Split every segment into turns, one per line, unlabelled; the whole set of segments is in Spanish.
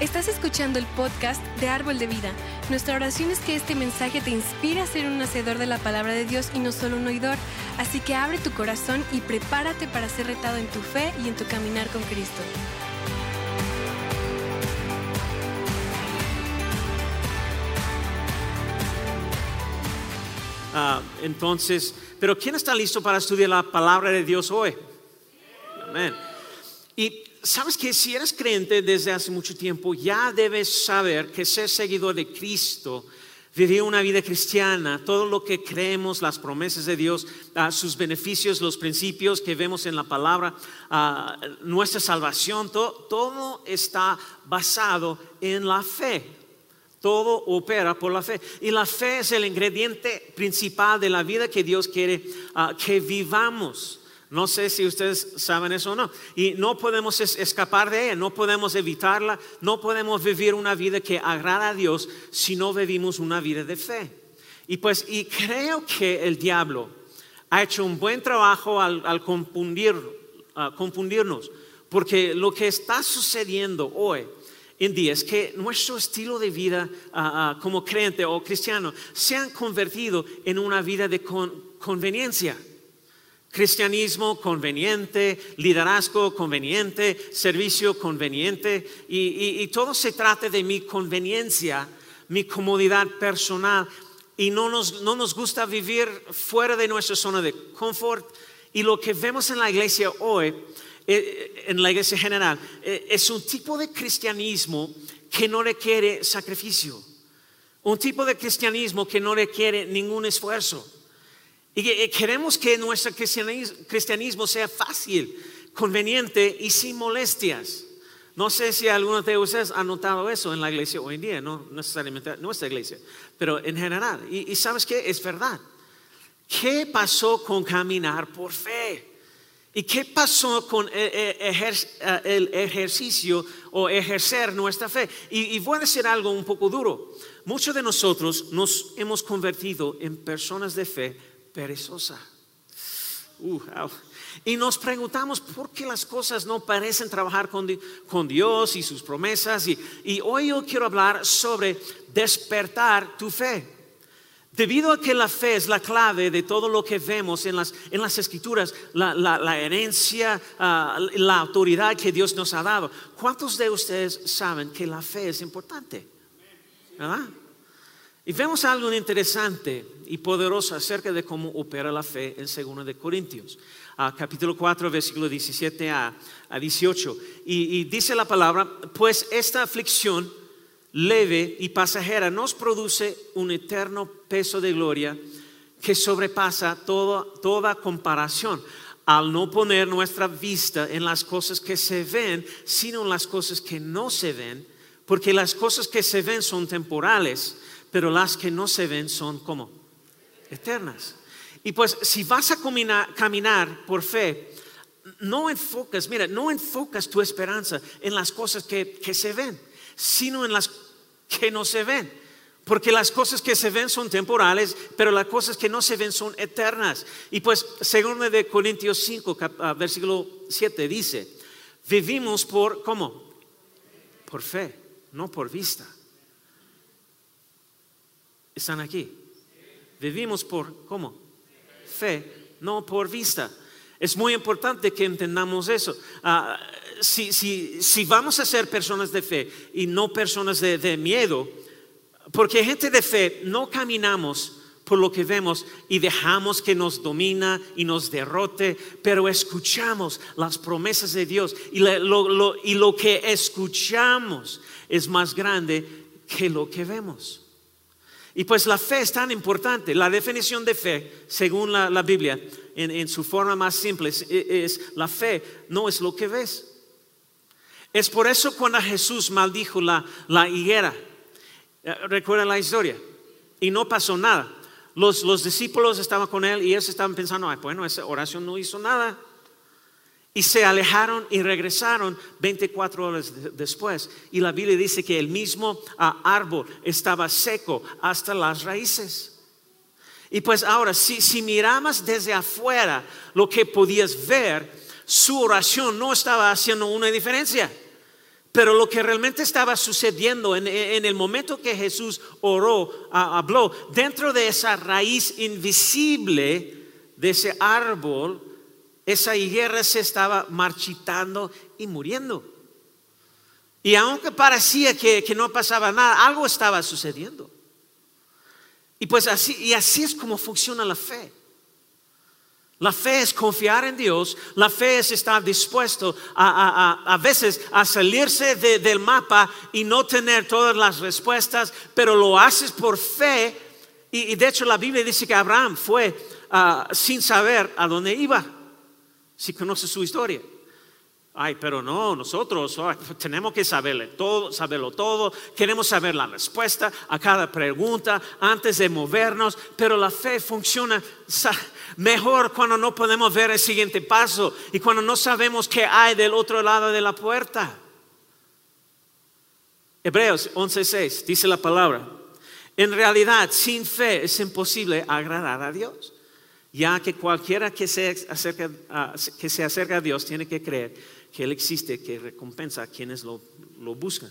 Estás escuchando el podcast de Árbol de Vida. Nuestra oración es que este mensaje te inspire a ser un hacedor de la palabra de Dios y no solo un oidor. Así que abre tu corazón y prepárate para ser retado en tu fe y en tu caminar con Cristo.
Ah, entonces, pero ¿quién está listo para estudiar la palabra de Dios hoy? Amén. Y sabes que si eres creyente desde hace mucho tiempo, ya debes saber que ser seguidor de Cristo, vivir una vida cristiana, todo lo que creemos, las promesas de Dios, ah, sus beneficios, los principios que vemos en la palabra, ah, nuestra salvación, todo está basado en la fe. Todo opera por la fe. Y la fe es el ingrediente principal de la vida que Dios quiere ah, que vivamos. No sé si ustedes saben eso o no. Y no podemos escapar de ella, no podemos evitarla, no podemos vivir una vida que agrada a Dios si no vivimos una vida de fe. Y pues, y creo que el diablo ha hecho un buen trabajo al, confundir, confundirnos, porque lo que está sucediendo hoy en día es que nuestro estilo de vida como creyente o cristiano se han convertido en una vida de conveniencia. Cristianismo conveniente, liderazgo conveniente, servicio conveniente y, todo se trata de mi conveniencia, mi comodidad personal y no nos, no nos gusta vivir fuera de nuestra zona de confort y lo que vemos en la iglesia hoy, eh, en la iglesia general, eh, es un tipo de cristianismo que no requiere sacrificio, un tipo de cristianismo que no requiere ningún esfuerzo. Y queremos que nuestro cristianismo sea fácil, conveniente y sin molestias. No sé si alguno de ustedes ha notado eso en la iglesia hoy en día, no necesariamente nuestra iglesia, pero en general. Y, sabes qué, es verdad. ¿Qué pasó con caminar por fe? ¿Y qué pasó con e, e, eh, el ejercicio o ejercer nuestra fe? Y, y voy a decir algo un poco duro. Muchos de nosotros nos hemos convertido en personas de fe perezosa. Uh, y nos preguntamos por qué las cosas no parecen trabajar con, Dios y sus promesas. Y, hoy yo quiero hablar sobre despertar tu fe. Debido a que la fe es la clave de todo lo que vemos en las, en las escrituras, la, herencia, ah, la autoridad que Dios nos ha dado. ¿Cuántos de ustedes saben que la fe es importante? ¿Verdad? Y vemos algo interesante y poderoso acerca de cómo opera la fe en 2 de Corintios, capítulo 4, versículo 17 a, 18. Y, dice la palabra, pues esta aflicción leve y pasajera nos produce un eterno peso de gloria que sobrepasa toda comparación al no poner nuestra vista en las cosas que se ven, sino en las cosas que no se ven, porque las cosas que se ven son temporales pero las que no se ven son como eternas. Y pues si vas a caminar, por fe, no enfocas, mira, no enfocas tu esperanza en las cosas que, se ven, sino en las que no se ven. Porque las cosas que se ven son temporales, pero las cosas que no se ven son eternas. Y pues, según de Corintios 5, ah, versículo 7, dice, vivimos por, ¿cómo? Por fe, no por vista están aquí. Vivimos por, ¿cómo? Fe, no por vista. Es muy importante que entendamos eso. Ah, si, si, vamos a ser personas de fe y no personas de, de miedo, porque gente de fe no caminamos por lo que vemos y dejamos que nos domina y nos derrote, pero escuchamos las promesas de Dios y lo, y lo que escuchamos es más grande que lo que vemos. Y pues la fe es tan importante. La definición de fe, según la, Biblia, en, su forma más simple, es, la fe no es lo que ves. Es por eso cuando Jesús maldijo la, la higuera, eh, recuerdan la historia, y no pasó nada. Los, los discípulos estaban con él y ellos estaban pensando, bueno, esa oración no hizo nada. Y se alejaron y regresaron 24 horas después. Y la Biblia dice que el mismo ah, árbol estaba seco hasta las raíces. Y pues ahora, si, si desde afuera lo que podías ver, su oración no estaba haciendo una diferencia. Pero lo que realmente estaba sucediendo en, el momento que Jesús oró, habló, dentro de esa raíz invisible de ese árbol, esa higuera se estaba marchitando y muriendo. Y aunque parecía que, que no pasaba nada, algo estaba sucediendo. Y pues así, y así es como funciona la fe. La fe es confiar en Dios, la fe es estar dispuesto a, veces a salirse del mapa y no tener todas las respuestas, pero lo haces por fe. Y, de hecho la Biblia dice que Abraham fue ah, sin saber a dónde iba, si conoce su historia. Ay, pero no, nosotros tenemos que saberlo todo, saberlo todo, queremos saber la respuesta a cada pregunta antes de movernos, pero la fe funciona mejor cuando no podemos ver el siguiente paso y cuando no sabemos qué hay del otro lado de la puerta. Hebreos 11:6 dice la palabra, en realidad sin fe es imposible agradar a Dios, ya que cualquiera que se acerca, que se acerca a Dios tiene que creer que Él existe, que recompensa a quienes lo, buscan.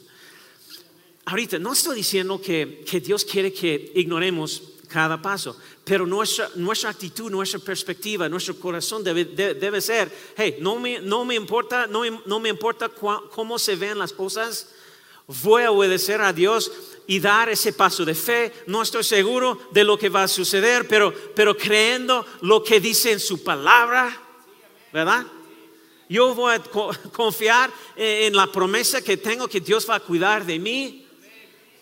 Ahorita, no estoy diciendo que, Dios quiere que ignoremos cada paso, pero nuestra, actitud, nuestra perspectiva, nuestro corazón debe, debe ser, hey, no me, no me importa, no, no me importa cómo se ven las cosas, voy a obedecer a Dios y dar ese paso de fe. No estoy seguro de lo que va a suceder, pero, pero creyendo lo que dice en su palabra, ¿verdad? Yo voy a confiar en la promesa que tengo que Dios va a cuidar de mí.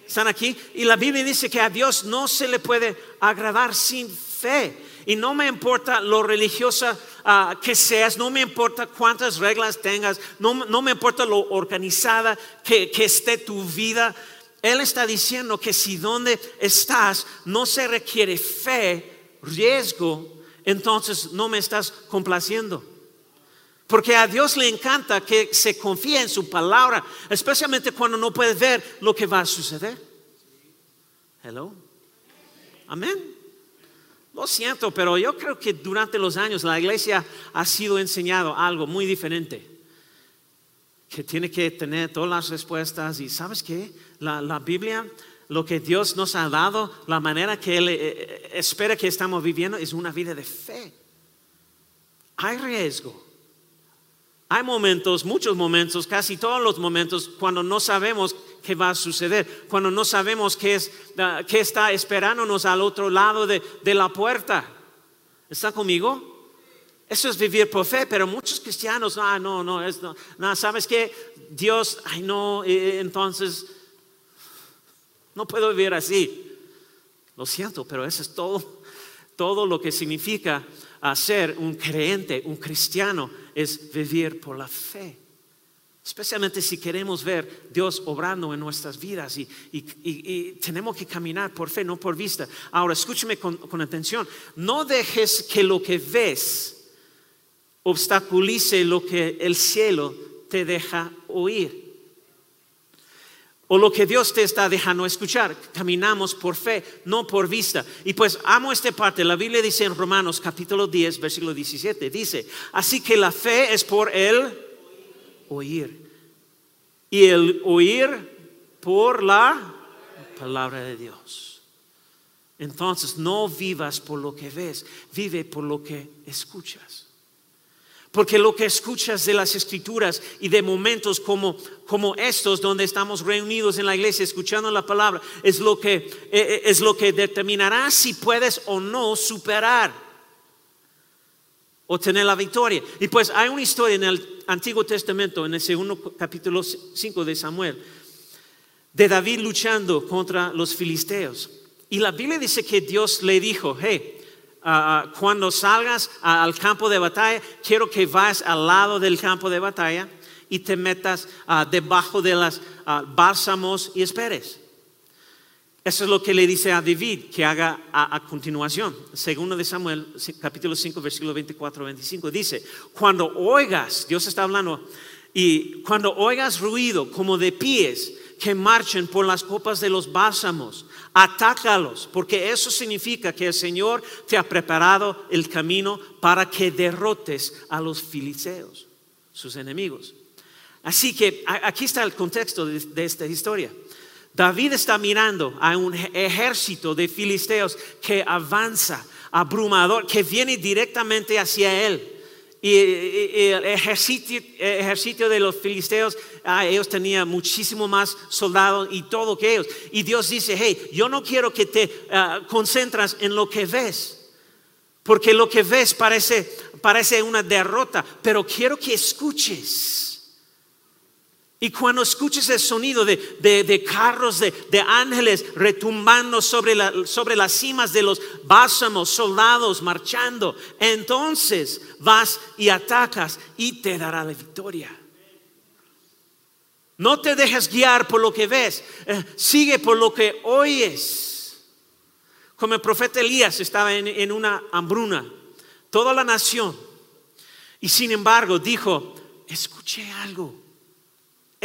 ¿Están aquí? Y la Biblia dice que a Dios no se le puede agradar sin fe. Y no me importa lo religiosa ah, que seas, no me importa cuántas reglas tengas, no, me importa lo organizada que, que esté tu vida. Él está diciendo que si donde estás no se requiere fe, riesgo, entonces no me estás complaciendo. Porque a Dios le encanta que se confíe en su palabra, especialmente cuando no puede ver lo que va a suceder. Hello. Amén. Lo siento, pero yo creo que durante los años la iglesia ha sido enseñado algo muy diferente. Que tiene que tener todas las respuestas. Y sabes qué? La, la Biblia, lo que Dios nos ha dado, la manera que Él eh, eh, espera que estamos viviendo es una vida de fe. Hay riesgo hay momentos, muchos momentos, casi todos los momentos, cuando no sabemos qué va a suceder, cuando no sabemos qué, es, qué está esperándonos al otro lado de, la puerta. ¿Está conmigo? Eso es vivir por fe, pero muchos cristianos, ah, no, no, es, no, ¿sabes qué? Dios, ay, no, entonces, no puedo vivir así. Lo siento, pero eso es todo, todo lo que significa ser un creyente, un cristiano es vivir por la fe. Especialmente si queremos ver Dios obrando en nuestras vidas y, tenemos que caminar por fe, no por vista. Ahora, escúcheme con, con atención. No dejes que lo que ves obstaculice lo que el cielo te deja oír o lo que Dios te está dejando escuchar. Caminamos por fe, no por vista. Y pues amo esta parte. La Biblia dice en Romanos capítulo 10, versículo 17, dice, así que la fe es por el oír. Y el oír por la palabra de Dios. Entonces no vivas por lo que ves, vive por lo que escuchas. Porque lo que escuchas de las escrituras y de momentos como, como estos donde estamos reunidos en la iglesia escuchando la palabra es lo que, eh, eh, es lo que determinará si puedes o no superar o tener la victoria. Y pues hay una historia en el Antiguo Testamento, en el segundo capítulo 5 de Samuel, de David luchando contra los filisteos. Y la Biblia dice que Dios le dijo, hey, Ah, ah, cuando salgas al campo de batalla, quiero que vayas al lado del campo de batalla y te metas ah, debajo de las bálsamos y esperes. Eso es lo que le dice a David que haga a, continuación. Segundo de Samuel, capítulo 5, versículo 24, 25, dice, cuando oigas, Dios está hablando, y cuando oigas ruido como de pies que marchen por las copas de los bálsamos, atácalos, porque eso significa que el Señor te ha preparado el camino para que derrotes a los filisteos, sus enemigos. Así que aquí está el contexto de, esta historia. David está mirando a un ejército de filisteos que avanza, abrumador, que viene directamente hacia él. Y, el ejército, de los filisteos, ah, ellos tenían muchísimo más soldados y todo que ellos. Y Dios dice, hey, yo no quiero que te ah, concentras en lo que ves, porque lo que ves parece, parece una derrota, pero quiero que escuches y cuando escuches el sonido de, carros, de, ángeles retumbando sobre, sobre las cimas de los bálsamos, soldados marchando, entonces vas y atacas y te dará la victoria. No te dejes guiar por lo que ves, eh, sigue por lo que oyes. Como el profeta Elías estaba en, en una hambruna, toda la nación, y sin embargo dijo, escuché algo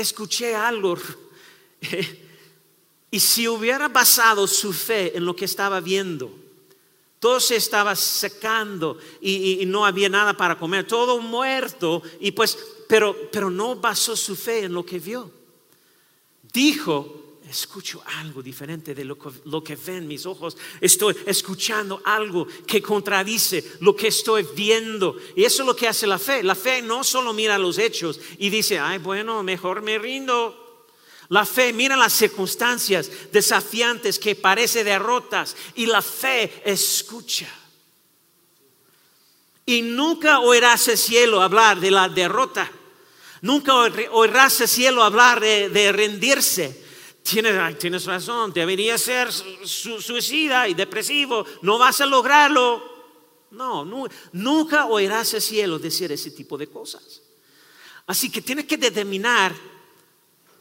escuché algo. y si hubiera basado su fe en lo que estaba viendo, todo se estaba secando y, no había nada para comer, todo muerto, y pues, pero, pero no basó su fe en lo que vio. Dijo, escucho algo diferente de lo que, lo que, ven mis ojos. Estoy escuchando algo que contradice lo que estoy viendo. Y eso es lo que hace la fe. La fe no solo mira los hechos y dice, ay, bueno, mejor me rindo. La fe mira las circunstancias desafiantes que parece derrotas y la fe escucha. Y nunca oirás el cielo hablar de la derrota. Nunca oirás el cielo hablar de rendirse Tienes, tienes razón, debería ser suicida y depresivo, no vas a lograrlo. No, nunca oirás el cielo decir ese tipo de cosas. Así que tienes que determinar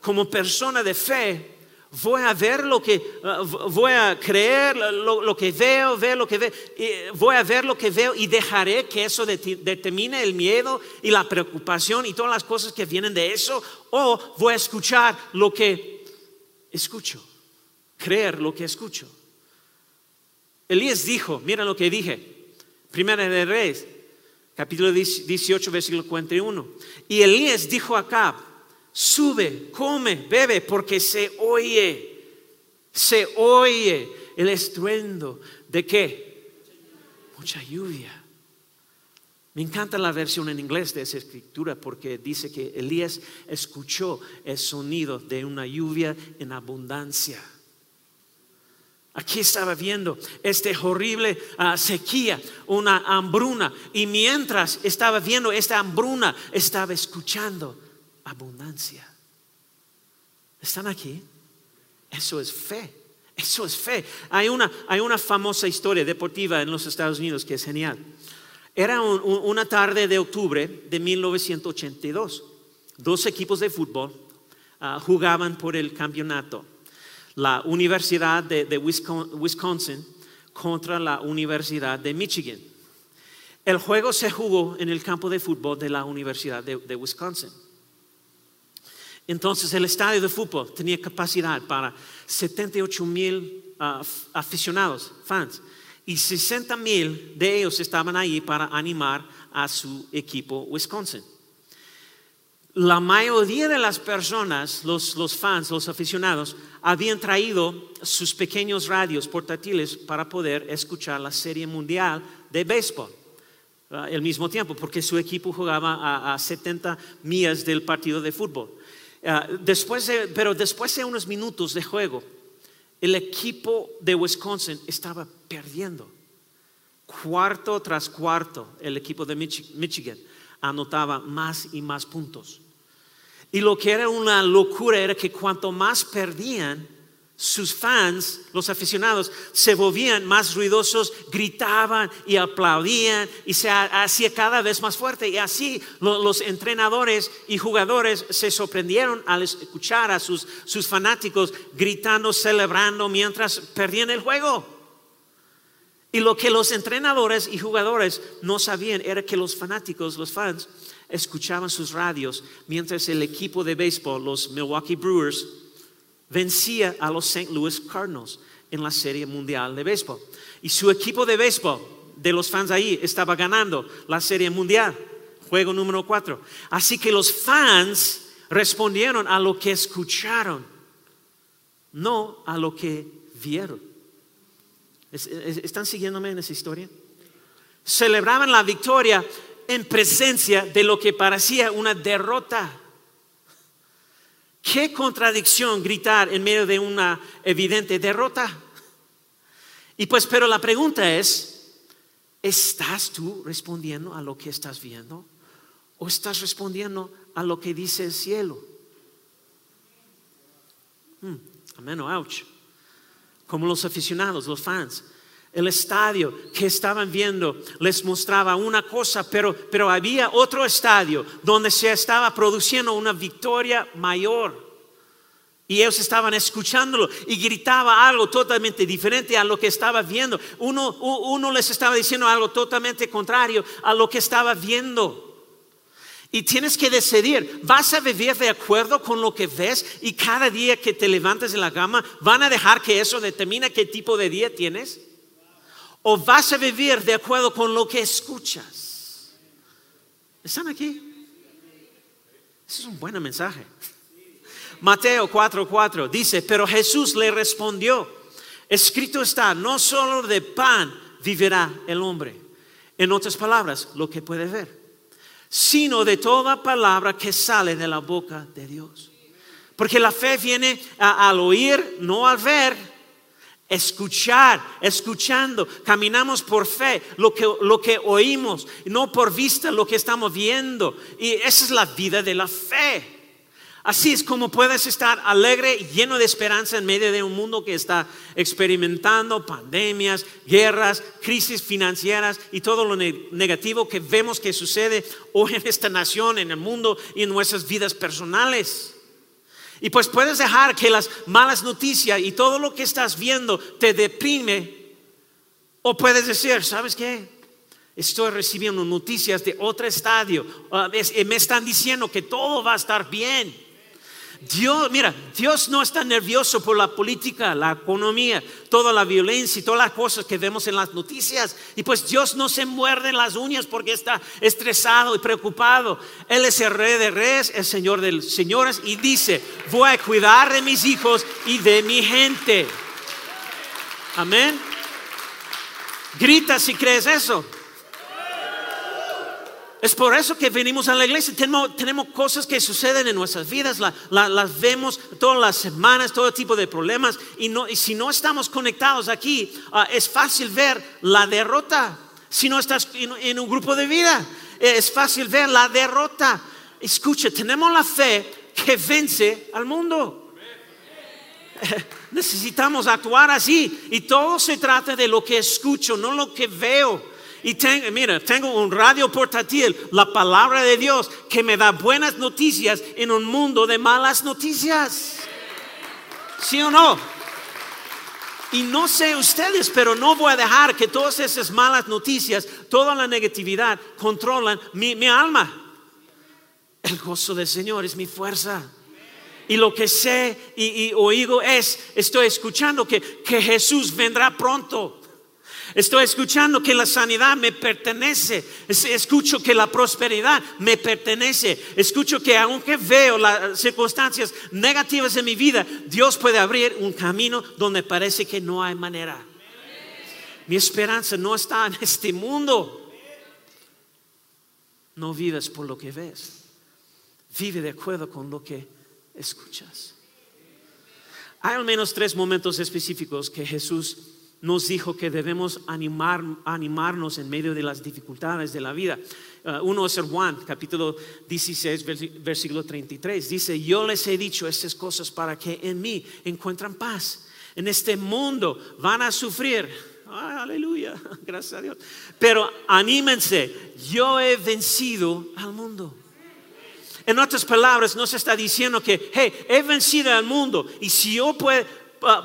como persona de fe, voy a ver lo que, uh, voy a creer lo, que veo, ver lo que veo, voy a ver lo que veo y dejaré que eso determine el miedo y la preocupación y todas las cosas que vienen de eso, o voy a escuchar lo que escucho, creer lo que escucho. Elías dijo, mira lo que dije, Primera de Reyes, capítulo 18, versículo 41. Y Elías dijo acá, sube, come, bebe, porque se oye, se oye el estruendo de qué? Mucha lluvia. Me encanta la versión en inglés de esa escritura porque dice que Elías escuchó el sonido de una lluvia en abundancia. Aquí estaba viendo esta horrible ah, sequía, una hambruna, y mientras estaba viendo esta hambruna, estaba escuchando abundancia. ¿Están aquí? Eso es fe. Eso es fe. Hay una, hay una famosa historia deportiva en los Estados Unidos que es genial. Era una tarde de octubre de 1982. Dos equipos de fútbol ah, jugaban por el campeonato. La Universidad de, Wisconsin contra la Universidad de Michigan. El juego se jugó en el campo de fútbol de la Universidad de, Wisconsin. Entonces el estadio de fútbol tenía capacidad para 78 mil ah, aficionados, fans y 60 mil de ellos estaban ahí para animar a su equipo Wisconsin. La mayoría de las personas, los, los fans, los aficionados, habían traído sus pequeños radios portátiles para poder escuchar la serie mundial de béisbol al mismo tiempo, porque su equipo jugaba a, 70 millas del partido de fútbol. Ah, después pero después de unos minutos de juego, el equipo de Wisconsin estaba perdiendo. Cuarto tras cuarto, el equipo de Michigan anotaba más y más puntos. Y lo que era una locura era que cuanto más perdían, sus fans, los aficionados, se volvían más ruidosos, gritaban y aplaudían y se hacía cada vez más fuerte. Y así los entrenadores y jugadores se sorprendieron al escuchar a sus, sus fanáticos gritando, celebrando mientras perdían el juego. Y lo que los entrenadores y jugadores no sabían era que los fanáticos, los fans, escuchaban sus radios mientras el equipo de béisbol, los Milwaukee Brewers, vencía a los St. Louis Cardinals en la Serie Mundial de Béisbol. Y su equipo de béisbol, de los fans ahí, estaba ganando la Serie Mundial, juego número 4. Así que los fans respondieron a lo que escucharon, no a lo que vieron. ¿Están siguiéndome en esa historia? Celebraban la victoria en presencia de lo que parecía una derrota. Qué contradicción gritar en medio de una evidente derrota. Y pues, pero la pregunta es, ¿estás tú respondiendo a lo que estás viendo? ¿O estás respondiendo a lo que dice el cielo? Hmm, ouch. Como los aficionados, los fans. El estadio que estaban viendo les mostraba una cosa, pero, pero había otro estadio donde se estaba produciendo una victoria mayor. Y ellos estaban escuchándolo y gritaba algo totalmente diferente a lo que estaba viendo. Uno, uno les estaba diciendo algo totalmente contrario a lo que estaba viendo. Y tienes que decidir, ¿vas a vivir de acuerdo con lo que ves y cada día que te levantes de la cama van a dejar que eso determine qué tipo de día tienes? ¿O vas a vivir de acuerdo con lo que escuchas? ¿Están aquí? Ese es un buen mensaje. Mateo 4:4 dice, pero Jesús le respondió, escrito está, no solo de pan vivirá el hombre. En otras palabras, lo que puede ver, sino de toda palabra que sale de la boca de Dios. Porque la fe viene al oír, no al ver. Escuchar, escuchando, caminamos por fe, lo que, lo que oímos, no por vista lo que estamos viendo. Y esa es la vida de la fe. Así es como puedes estar alegre y lleno de esperanza en medio de un mundo que está experimentando pandemias, guerras, crisis financieras y todo lo negativo que vemos que sucede hoy en esta nación, en el mundo y en nuestras vidas personales. Y pues puedes dejar que las malas noticias y todo lo que estás viendo te deprime. O puedes decir, ¿sabes qué? Estoy recibiendo noticias de otro estadio. Ah, me están diciendo que todo va a estar bien. Dios, mira, Dios no está nervioso por la política, la economía, toda la violencia y todas las cosas que vemos en las noticias. Y pues Dios no se muerde las uñas porque está estresado y preocupado. Él es el rey de reyes, el señor de señores y dice, voy a cuidar de mis hijos y de mi gente. Amén. Grita si crees eso. Es por eso que venimos a la iglesia. Tenemos, cosas que suceden en nuestras vidas, las vemos todas las semanas, todo tipo de problemas. Y, si no estamos conectados aquí, ah, es fácil ver la derrota. Si no estás en, un grupo de vida, es fácil ver la derrota. Escucha, tenemos la fe que vence al mundo. Necesitamos actuar así. Y todo se trata de lo que escucho, no lo que veo. Y mira, tengo un radio portátil, la palabra de Dios, que me da buenas noticias en un mundo de malas noticias. ¿Sí o no? Y no sé ustedes, pero no voy a dejar que todas esas malas noticias, toda la negatividad, controlan mi, alma. El gozo del Señor es mi fuerza. Y lo que sé y, oigo es, estoy escuchando que, que Jesús vendrá pronto. Estoy escuchando que la sanidad me pertenece. Escucho que la prosperidad me pertenece. Escucho que aunque veo las circunstancias negativas en mi vida, Dios puede abrir un camino donde parece que no hay manera. Mi esperanza no está en este mundo. No vives por lo que ves. Vive de acuerdo con lo que escuchas. Hay al menos tres momentos específicos que Jesús nos dijo que debemos animar, animarnos en medio de las dificultades de la vida. Uh, uno es Juan, capítulo 16, versículo 33. Dice, yo les he dicho estas cosas para que en mí encuentren paz. En este mundo van a sufrir. aleluya, gracias a Dios. Pero anímense, yo he vencido al mundo. En otras palabras, nos está diciendo que, hey, he vencido al mundo y si yo puedo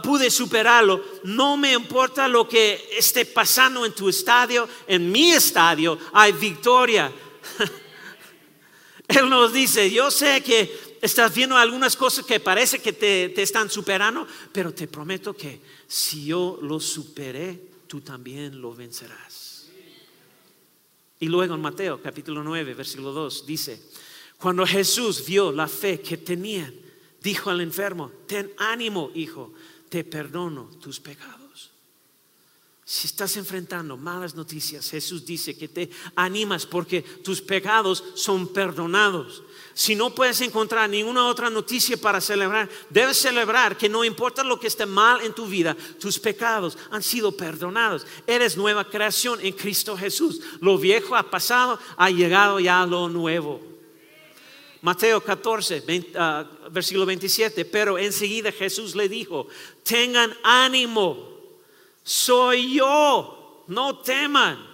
pude superarlo, no me importa lo que esté pasando en tu estadio, en mi estadio hay victoria. Él nos dice, yo sé que estás viendo algunas cosas que parece que te, te están superando, pero te prometo que si yo lo superé, tú también lo vencerás. Y luego en Mateo capítulo 9, versículo 2 dice, Cuando Jesús vio la fe que tenían, dijo al enfermo, ten ánimo, hijo, te perdono tus pecados. Si estás enfrentando malas noticias, Jesús dice que te animas porque tus pecados son perdonados. Si no puedes encontrar ninguna otra noticia para celebrar, debes celebrar que no importa lo que esté mal en tu vida, tus pecados han sido perdonados. Eres nueva creación en Cristo Jesús. Lo viejo ha pasado, ha llegado ya lo nuevo. Mateo 14, ah, versículo 27, pero enseguida Jesús le dijo, tengan ánimo, soy yo, no teman.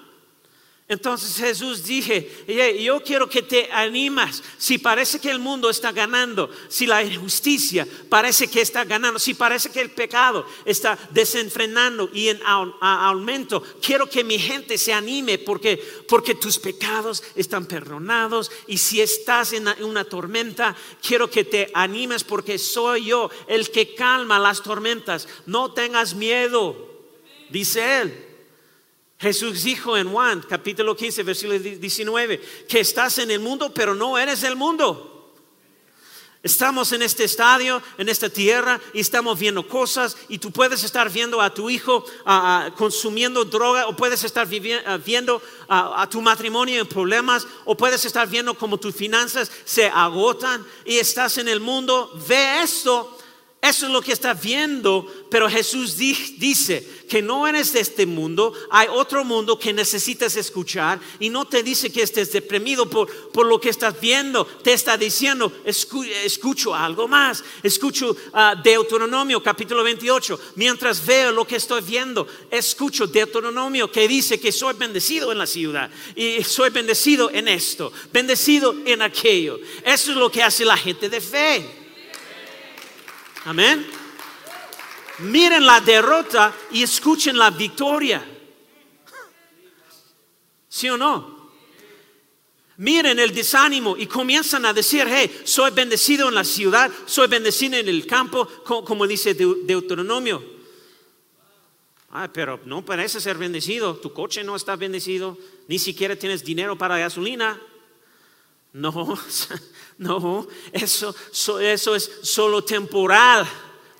Entonces Jesús dije, yo quiero que te animas. Si parece que el mundo está ganando, si la injusticia parece que está ganando, si parece que el pecado está desenfrenando y en aumento, quiero que mi gente se anime porque, porque tus pecados están perdonados. Y si estás en una tormenta, quiero que te animes porque soy yo el que calma las tormentas. No tengas miedo, dice él. Jesús dijo en Juan capítulo 15, versículo 19, que estás en el mundo, pero no eres el mundo. Estamos en este estadio, en esta tierra, y estamos viendo cosas, y tú puedes estar viendo a tu hijo consumiendo droga, o puedes estar viendo a tu matrimonio en problemas, o puedes estar viendo cómo tus finanzas se agotan, y estás en el mundo. Ve esto eso es lo que está viendo, pero Jesús dice que no eres de este mundo, hay otro mundo que necesitas escuchar y no te dice que estés deprimido por, por lo que estás viendo, te está diciendo, escucho algo más, escucho uh, Deuteronomio capítulo 28, mientras veo lo que estoy viendo, escucho Deuteronomio que dice que soy bendecido en la ciudad y soy bendecido en esto, bendecido en aquello. Eso es lo que hace la gente de fe. Amén. Miren la derrota y escuchen la victoria. ¿Sí o no? Miren el desánimo y comienzan a decir, hey, soy bendecido en la ciudad, soy bendecido en el campo, como dice Deuteronomio. Ay, pero no parece ser bendecido, tu coche no está bendecido, ni siquiera tienes dinero para gasolina. No, no, eso, eso es solo temporal.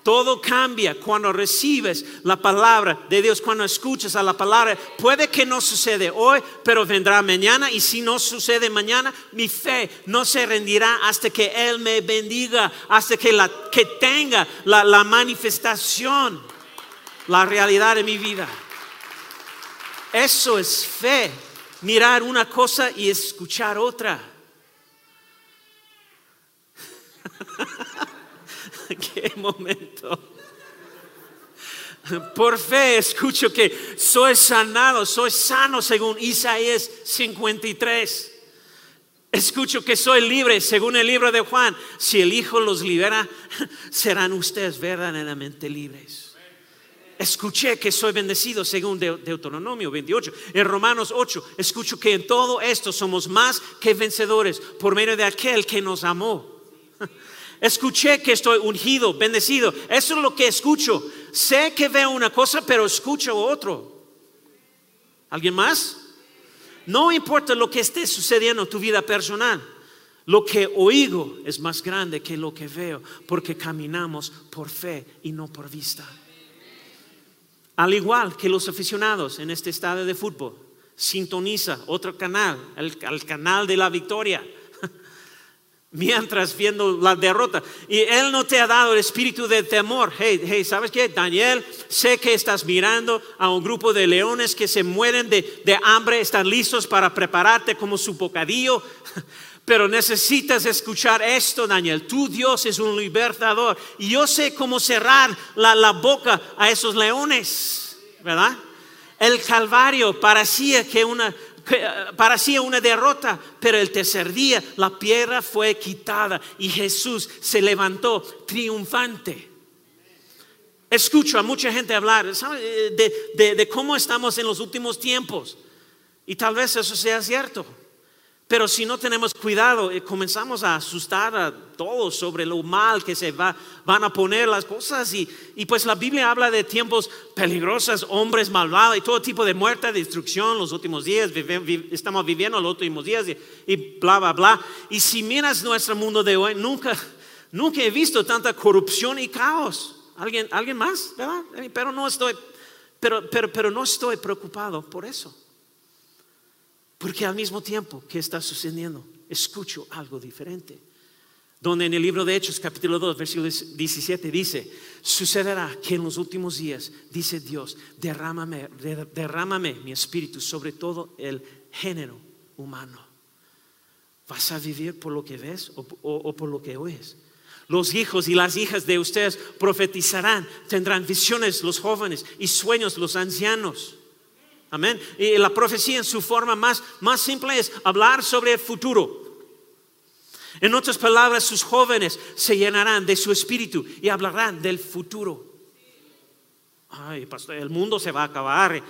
Todo cambia cuando recibes la palabra de Dios, cuando escuchas a la palabra. Puede que no sucede hoy, pero vendrá mañana. Y si no sucede mañana, mi fe no se rendirá hasta que Él me bendiga, hasta que, la, que tenga la, la manifestación, la realidad de mi vida. Eso es fe, mirar una cosa y escuchar otra. Qué momento. Por fe escucho que soy sanado, soy sano según Isaías 53. Escucho que soy libre según el libro de Juan. Si el Hijo los libera, serán ustedes verdaderamente libres. Escuché que soy bendecido según Deuteronomio 28. En Romanos 8, escucho que en todo esto somos más que vencedores por medio de aquel que nos amó. Escuché que estoy ungido, bendecido. Eso es lo que escucho. Sé que veo una cosa, pero escucho otro. ¿Alguien más? No importa lo que esté sucediendo en tu vida personal. Lo que oigo es más grande que lo que veo, porque caminamos por fe y no por vista. Al igual que los aficionados en este estadio de fútbol, sintoniza otro canal, el, el canal de la victoria mientras viendo la derrota. Y Él no te ha dado el espíritu de temor. Hey, hey, ¿sabes qué? Daniel, sé que estás mirando a un grupo de leones que se mueren de, de hambre, están listos para prepararte como su bocadillo. Pero necesitas escuchar esto, Daniel. Tu Dios es un libertador. Y yo sé cómo cerrar la, la boca a esos leones, ¿verdad? El Calvario parecía que una, parecía una derrota, pero el tercer día la piedra fue quitada y Jesús se levantó triunfante. Escucho a mucha gente hablar de, de, cómo estamos en los últimos tiempos y tal vez eso sea cierto. Pero si no tenemos cuidado, eh, comenzamos a asustar a todos sobre lo mal que se va, van a poner las cosas. Y, y pues la Biblia habla de tiempos peligrosos, hombres malvados y todo tipo de muerte, destrucción los últimos días. estamos viviendo los últimos días y, y, bla, bla, bla. Y si miras nuestro mundo de hoy, nunca, nunca he visto tanta corrupción y caos. ¿Alguien, alguien más? ¿verdad? Pero no estoy, pero, pero, pero no estoy preocupado por eso. Porque al mismo tiempo que está sucediendo, escucho algo diferente. Donde en el libro de Hechos, capítulo 2, versículo 17, dice, sucederá que en los últimos días, dice Dios, derrámame, derrámame mi espíritu sobre todo el género humano. ¿Vas a vivir por lo que ves o, o por lo que oyes? Los hijos y las hijas de ustedes profetizarán, tendrán visiones los jóvenes y sueños los ancianos. Amén. Y la profecía en su forma más, más simple es hablar sobre el futuro. En otras palabras, sus jóvenes se llenarán de su espíritu y hablarán del futuro. Ay, pastor, el mundo se va a acabar.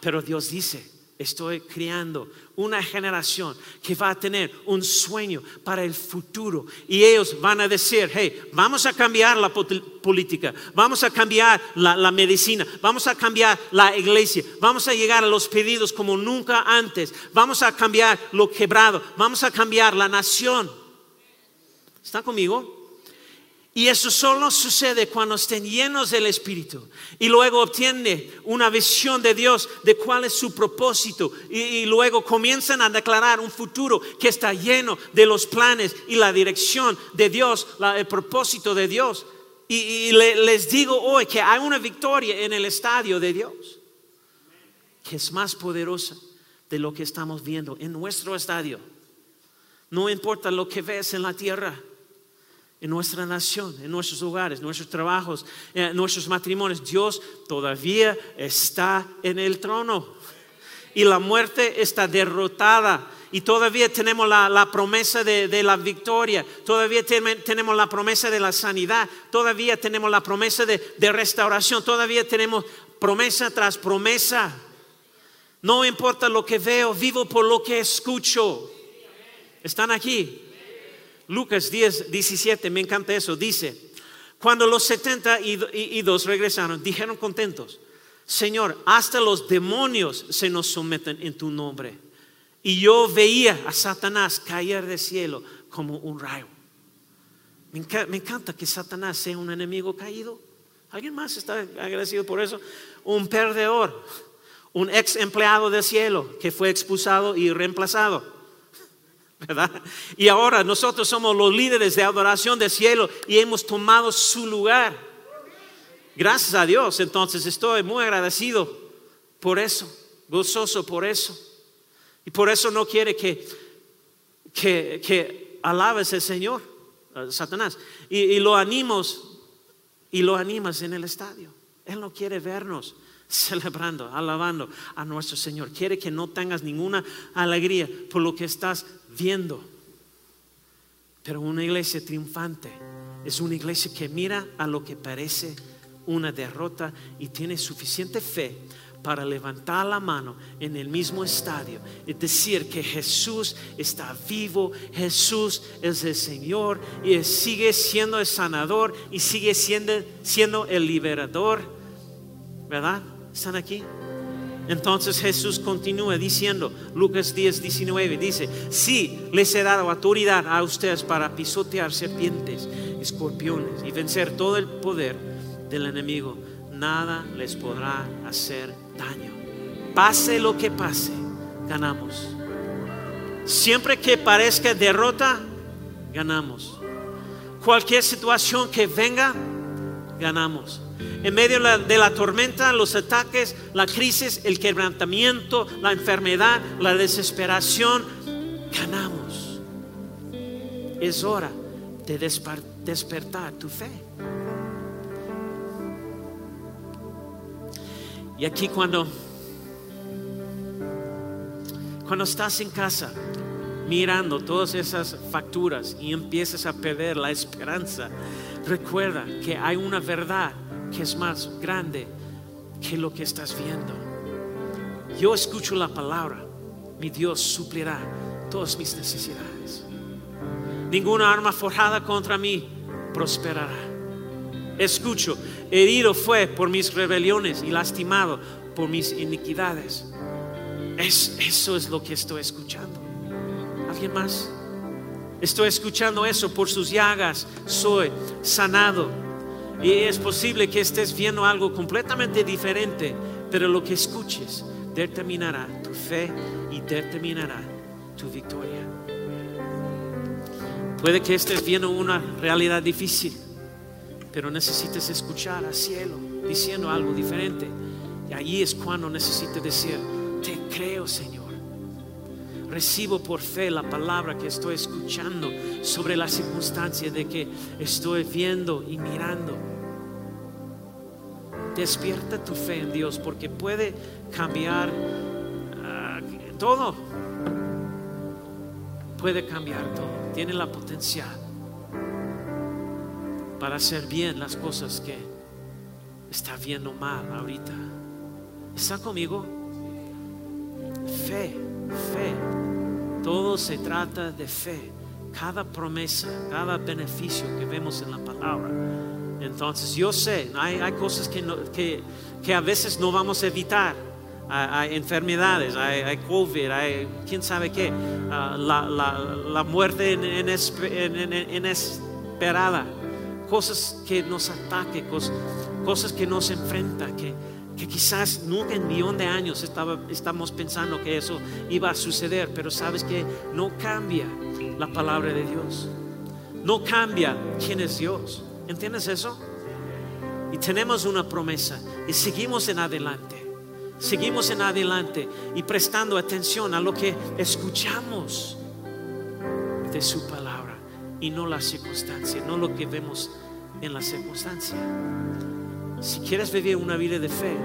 pero Dios dice, estoy criando una generación que va a tener un sueño para el futuro. Y ellos van a decir, hey, vamos a cambiar la política, vamos a cambiar la, medicina, vamos a cambiar la iglesia, vamos a llegar a los pedidos como nunca antes, vamos a cambiar lo quebrado, vamos a cambiar la nación. ¿Está conmigo? Y eso solo sucede cuando estén llenos del Espíritu y luego obtienen una visión de Dios de cuál es su propósito y, luego comienzan a declarar un futuro que está lleno de los planes y la dirección de Dios, el propósito de Dios. Y, les digo hoy que hay una victoria en el estadio de Dios que es más poderosa de lo que estamos viendo en nuestro estadio. No importa lo que ves en la tierra en nuestra nación, en nuestros hogares, nuestros trabajos, nuestros matrimonios. Dios todavía está en el trono y la muerte está derrotada. Y todavía tenemos la, promesa de, la victoria, todavía tenemos la promesa de la sanidad, todavía tenemos la promesa de, de restauración, todavía tenemos promesa tras promesa. No importa lo que veo, vivo por lo que escucho. ¿Están aquí? Lucas 10, 17, me encanta eso, dice, cuando los 70 y dos regresaron, dijeron contentos, Señor, hasta los demonios se nos someten en tu nombre. Y yo veía a Satanás caer del cielo como un rayo. Me encanta, que Satanás sea un enemigo caído. ¿Alguien más está agradecido por eso? Un perdedor, un ex empleado del cielo que fue expulsado y reemplazado. Y ahora nosotros somos los líderes de adoración del cielo y hemos tomado su lugar. Gracias a Dios, entonces estoy muy agradecido por eso, gozoso por eso. Y por eso no quiere que, que, que alabes al Señor, Satanás. Y, y lo animos, y lo animas en el estadio. Él no quiere vernos celebrando, alabando a nuestro Señor. Quiere que no tengas ninguna alegría por lo que estás viendo. Pero una iglesia triunfante es una iglesia que mira a lo que parece una derrota y tiene suficiente fe para levantar la mano en el mismo estadio y decir que Jesús está vivo, Jesús es el Señor y sigue siendo el sanador y sigue siendo, siendo el liberador. ¿Verdad? ¿Están aquí? Entonces Jesús continúa diciendo, Lucas 10, 19, dice, sí, les he dado autoridad a ustedes para pisotear serpientes, escorpiones y vencer todo el poder del enemigo. Nada les podrá hacer daño. Pase lo que pase, ganamos. Siempre que parezca derrota, ganamos. Cualquier situación que venga, ganamos en medio de la tormenta, los ataques, la crisis, el quebrantamiento, la enfermedad, la desesperación, ganamos. Es hora de despertar tu fe. Y aquí cuando cuando estás en casa mirando todas esas facturas y empiezas a perder la esperanza, recuerda que hay una verdad que es más grande que lo que estás viendo. Yo escucho la palabra, mi Dios suplirá todas mis necesidades. Ninguna arma forjada contra mí prosperará. Escucho, herido fue por mis rebeliones y lastimado por mis iniquidades. Es, eso es lo que estoy escuchando. ¿Alguien más? Estoy escuchando eso por sus llagas. Soy sanado. Y es posible que estés viendo algo completamente diferente, pero lo que escuches determinará tu fe y determinará tu victoria. Puede que estés viendo una realidad difícil, pero necesites escuchar al cielo diciendo algo diferente. Y ahí es cuando necesites decir, te creo Señor. Recibo por fe la palabra que estoy escuchando sobre la circunstancia de que estoy viendo y mirando. Despierta tu fe en Dios porque puede cambiar ah, todo. Puede cambiar todo. Tiene la potencial para hacer bien las cosas que está viendo mal ahorita. ¿Está conmigo? Fe, fe. Todo se trata de fe. Cada promesa, cada beneficio que vemos en la palabra entonces yo sé, hay, cosas que, que, a veces no vamos a evitar. Hay, enfermedades, hay, COVID, hay quién sabe qué, uh, la, muerte inesperada, cosas que nos ataquen, cosas, cosas que nos enfrentan, que, que quizás nunca en millón de años estaba, estamos pensando que eso iba a suceder, pero sabes que no cambia la palabra de Dios, no cambia quién es Dios. ¿Entiendes eso? Y tenemos una promesa y seguimos en adelante. Seguimos en adelante y prestando atención a lo que escuchamos de su palabra y no la circunstancia, no lo que vemos en la circunstancia. Si quieres vivir una vida de fe,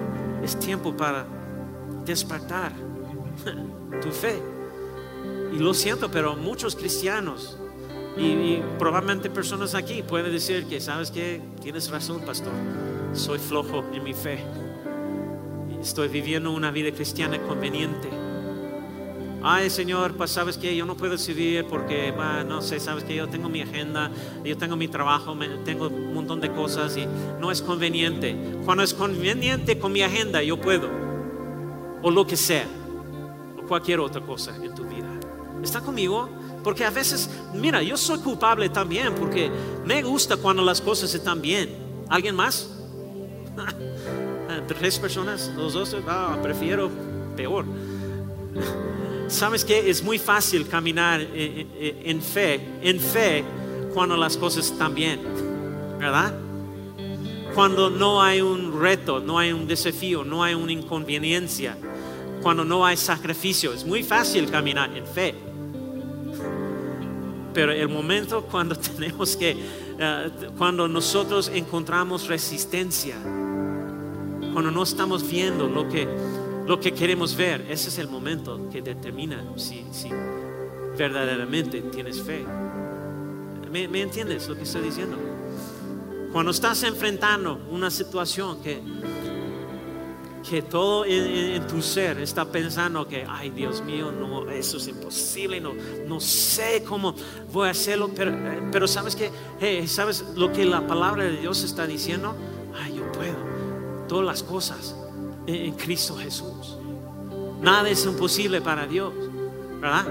es tiempo para despertar tu fe. Y lo siento, pero muchos cristianos y, probablemente personas aquí pueden decir que, ¿sabes que Tienes razón, pastor. Soy flojo en mi fe. Estoy viviendo una vida cristiana conveniente. Ay, Señor, pues sabes que yo no puedo servir porque, no sé, sabes que yo tengo mi agenda, yo tengo mi trabajo, tengo un montón de cosas y no es conveniente. Cuando es conveniente con mi agenda, yo puedo. O lo que sea. O cualquier otra cosa en tu vida. ¿Está conmigo? Porque a veces, mira, yo soy culpable también porque me gusta cuando las cosas están bien. ¿Alguien más? Tres personas, los dos, ah, prefiero peor. ¿Sabes que Es muy fácil caminar en fe, en fe, cuando las cosas están bien, ¿verdad? Cuando no hay un reto, no hay un desafío, no hay una inconveniencia, cuando no hay sacrificio, es muy fácil caminar en fe. Pero el momento cuando tenemos que, eh, cuando nosotros encontramos resistencia, cuando no estamos viendo lo que, lo que queremos ver, ese es el momento que determina si, si verdaderamente tienes fe. ¿Me, ¿Me entiendes lo que estoy diciendo? Cuando estás enfrentando una situación que que todo en, tu ser está pensando que, ay Dios mío, no, eso es imposible, no, no sé cómo voy a hacerlo, pero, pero sabes que, sabes lo que la palabra de Dios está diciendo, ay, yo puedo, todas las cosas en, Cristo Jesús. Nada es imposible para Dios, ¿verdad?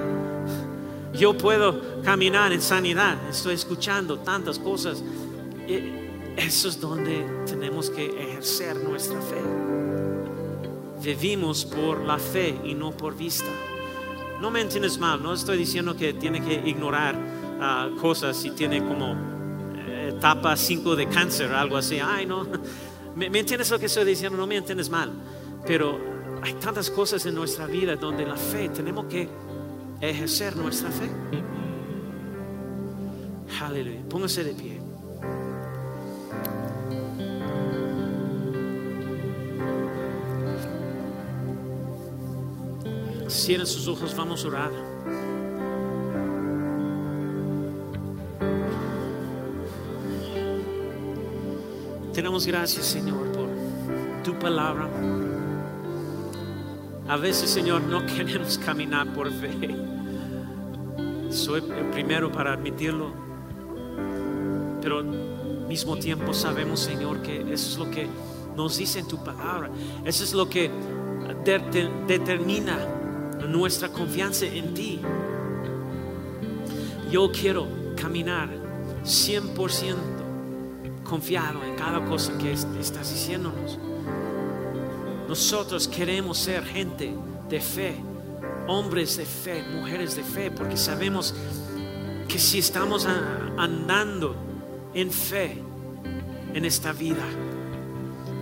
Yo puedo caminar en sanidad, estoy escuchando tantas cosas. Eso es donde tenemos que ejercer nuestra fe vivimos por la fe y no por vista. No me entiendes mal, no estoy diciendo que tiene que ignorar ah, cosas si tiene como eh, etapa 5 de cáncer algo así. Ay, no, ¿Me, entiendes lo que estoy diciendo? No me entiendes mal. Pero hay tantas cosas en nuestra vida donde la fe, tenemos que ejercer nuestra fe. Aleluya. Póngase de pie. Cierren sus ojos, vamos a orar. Tenemos gracias, Señor, por tu palabra. A veces, Señor, no queremos caminar por fe. soy el primero para admitirlo, pero al mismo tiempo sabemos, Señor, que eso es lo que nos dice en tu palabra, eso es lo que determina nuestra confianza en ti. Yo quiero caminar 100% confiado en cada cosa que estás diciéndonos. Nosotros queremos ser gente de fe, hombres de fe, mujeres de fe, porque sabemos que si estamos andando en fe en esta vida,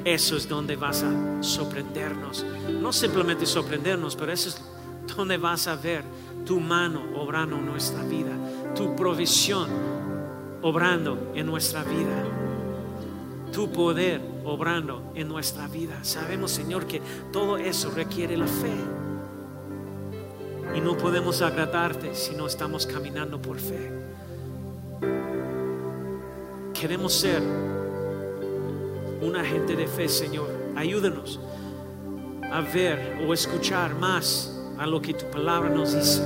eso es donde vas a sorprendernos. No simplemente sorprendernos, pero eso es donde vas a ver tu mano obrando en nuestra vida, tu provisión obrando en nuestra vida, tu poder obrando en nuestra vida. Sabemos, Señor, que todo eso requiere la fe. Y no podemos agradarte si no estamos caminando por fe. Queremos ser una gente de fe, Señor. Ayúdanos a ver o escuchar más a lo que tu palabra nos dice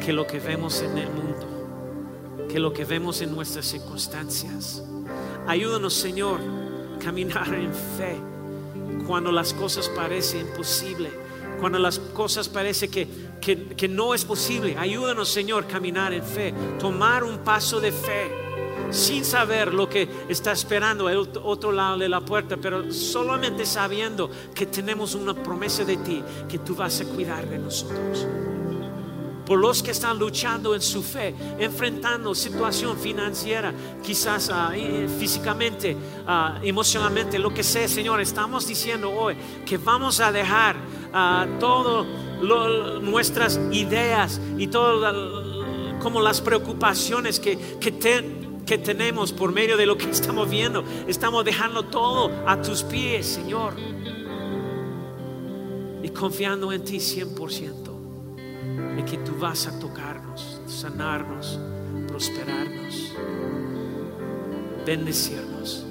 que lo que vemos en el mundo, que lo que vemos en nuestras circunstancias. Ayúdanos, Señor, caminar en fe cuando las cosas parecen imposibles, cuando las cosas parecen que, que, que no es posible. Ayúdanos, Señor, caminar en fe, tomar un paso de fe sin saber lo que está esperando el otro lado de la puerta, pero solamente sabiendo que tenemos una promesa de ti, que tú vas a cuidar de nosotros. Por los que están luchando en su fe, enfrentando situación financiera, quizás ah, físicamente, ah, emocionalmente, lo que sea, Señor, estamos diciendo hoy que vamos a dejar uh, todas nuestras ideas y todas como las preocupaciones que, que, que tenemos por medio de lo que estamos viendo. Estamos dejando todo a tus pies, Señor. Y confiando en ti 100%. En que tú vas a tocarnos, sanarnos, prosperarnos, bendecirnos.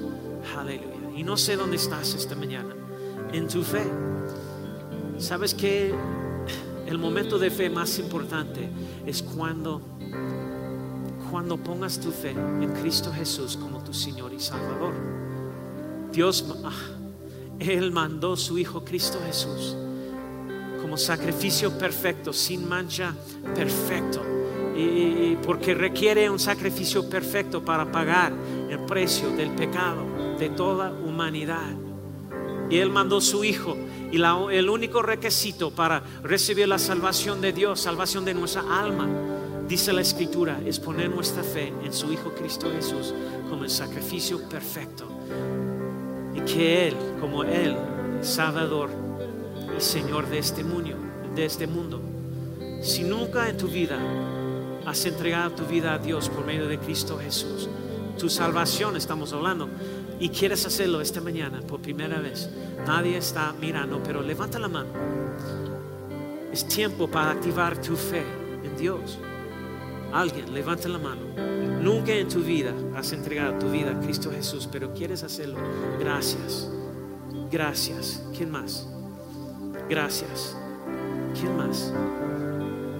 Aleluya. Y no sé dónde estás esta mañana. En tu fe. ¿Sabes que el momento de fe más importante es cuando cuando pongas tu fe en Cristo Jesús como tu Señor y Salvador. Dios, ah, Él mandó su Hijo Cristo Jesús como sacrificio perfecto, sin mancha, perfecto. Y porque requiere un sacrificio perfecto para pagar el precio del pecado de toda humanidad. Y Él mandó su Hijo. Y el único requisito para recibir la salvación de Dios, salvación de nuestra alma, dice la escritura, es poner nuestra fe en su Hijo Cristo Jesús como el sacrificio perfecto. Y que Él, como Él, Salvador y Señor de este mundo, de este mundo. Si nunca en tu vida has entregado tu vida a Dios por medio de Cristo Jesús, tu salvación estamos hablando, y quieres hacerlo esta mañana por primera vez, nadie está mirando, pero levanta la mano. Es tiempo para activar tu fe en Dios. Alguien, levanta la mano. Nunca en tu vida has entregado tu vida a Cristo Jesús, pero quieres hacerlo. Gracias. Gracias. ¿Quién más? Gracias. ¿Quién más?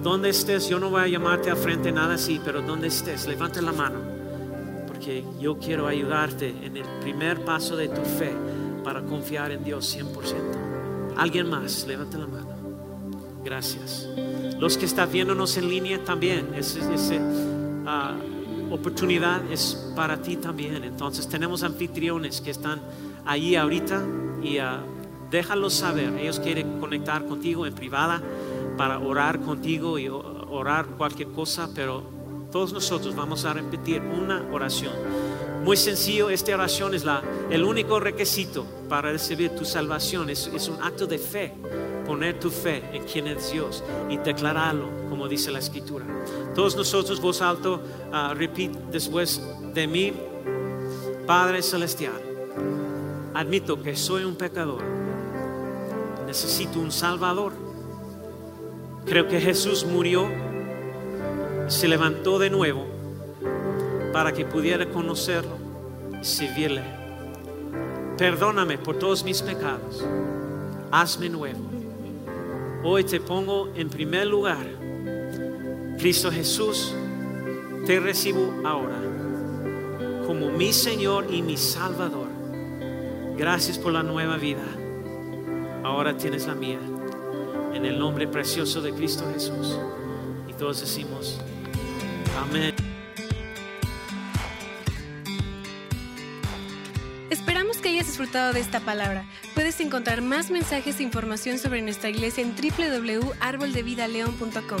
Donde estés, yo no voy a llamarte a frente nada así, pero donde estés, levanta la mano. Porque yo quiero ayudarte en el primer paso de tu fe para confiar en Dios 100%. Alguien más, levanta la mano. Gracias. Los que están viéndonos en línea también, esa ah, oportunidad es para ti también. Entonces tenemos anfitriones que están ahí ahorita y uh, déjalos saber. Ellos quieren conectar contigo en privada para orar contigo y orar cualquier cosa, pero todos nosotros vamos a repetir una oración. Muy sencillo, esta oración es la, el único requisito para recibir tu salvación, es, un acto de fe poner tu fe en quien es Dios y declararlo como dice la escritura. Todos nosotros, voz alto, uh, repite después de mí, Padre Celestial, admito que soy un pecador, necesito un Salvador. Creo que Jesús murió, se levantó de nuevo para que pudiera conocerlo, servirle. Perdóname por todos mis pecados, hazme nuevo Hoy te pongo en primer lugar Cristo Jesús, te recibo ahora como mi Señor y mi Salvador. Gracias por la nueva vida. Ahora tienes la mía. En el nombre precioso de Cristo Jesús. Y todos decimos, amén.
Esperamos que hayas disfrutado de esta palabra. Puedes encontrar más mensajes e información sobre nuestra iglesia en www.arboldevidaleon.com.